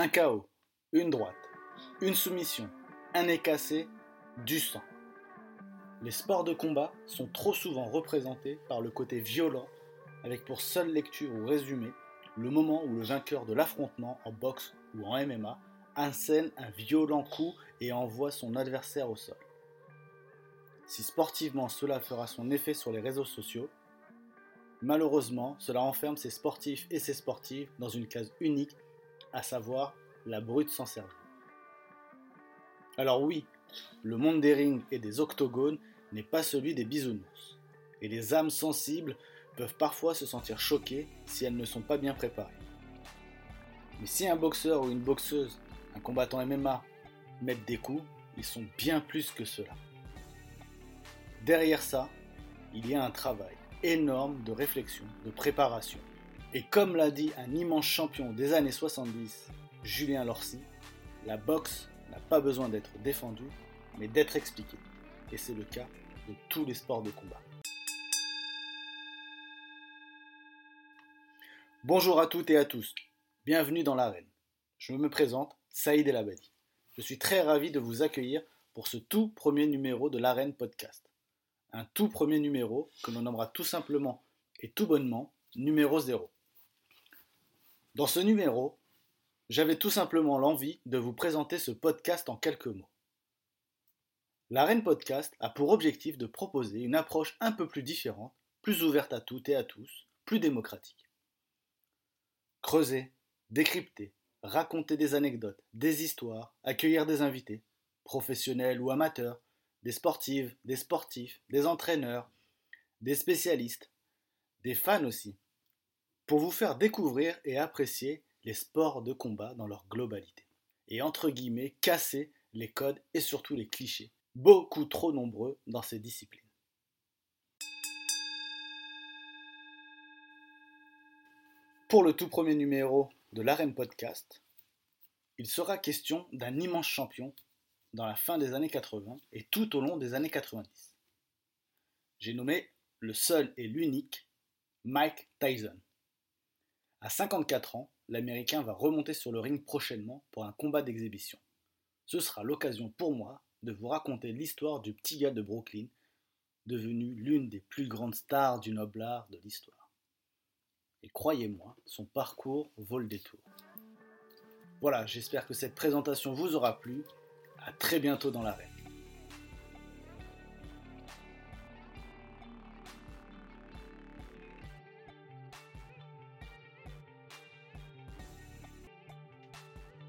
Un KO, une droite, une soumission, un nez cassé, du sang. Les sports de combat sont trop souvent représentés par le côté violent, avec pour seule lecture ou résumé le moment où le vainqueur de l'affrontement en boxe ou en MMA inscène un violent coup et envoie son adversaire au sol. Si sportivement cela fera son effet sur les réseaux sociaux, malheureusement cela enferme ces sportifs et ces sportives dans une case unique, à savoir la brute sans cerveau. Alors oui, le monde des rings et des octogones n'est pas celui des bisounours, et les âmes sensibles peuvent parfois se sentir choquées si elles ne sont pas bien préparées. Mais si un boxeur ou une boxeuse, un combattant MMA, mettent des coups, ils sont bien plus que cela. Derrière ça, il y a un travail énorme de réflexion, de préparation. Et comme l'a dit un immense champion des années 70, Julien Lorcy, la boxe n'a pas besoin d'être défendue, mais d'être expliquée. Et c'est le cas de tous les sports de combat. Bonjour à toutes et à tous, bienvenue dans l'arène. Je me présente, Saïd El Abadi. Je suis très ravi de vous accueillir pour ce tout premier numéro de l'arène podcast. Un tout premier numéro que l'on nommera tout simplement et tout bonnement numéro 0. Dans ce numéro, j'avais tout simplement l'envie de vous présenter ce podcast en quelques mots. L'arène podcast a pour objectif de proposer une approche un peu plus différente, plus ouverte à toutes et à tous, plus démocratique. Creuser, décrypter, raconter des anecdotes, des histoires, accueillir des invités, professionnels ou amateurs, des sportives, des sportifs, des entraîneurs, des spécialistes, des fans aussi, pour vous faire découvrir et apprécier les sports de combat dans leur globalité. Et entre guillemets, casser les codes et surtout les clichés, beaucoup trop nombreux dans ces disciplines. Pour le tout premier numéro de l'Arène Podcast, il sera question d'un immense champion dans la fin des années 80 et tout au long des années 90. J'ai nommé le seul et l'unique Mike Tyson. À 54 ans, l'Américain va remonter sur le ring prochainement pour un combat d'exhibition. Ce sera l'occasion pour moi de vous raconter l'histoire du petit gars de Brooklyn, devenu l'une des plus grandes stars du noble art de l'histoire. Et croyez-moi, son parcours vaut le détour. Voilà, j'espère que cette présentation vous aura plu. A très bientôt dans l'arène.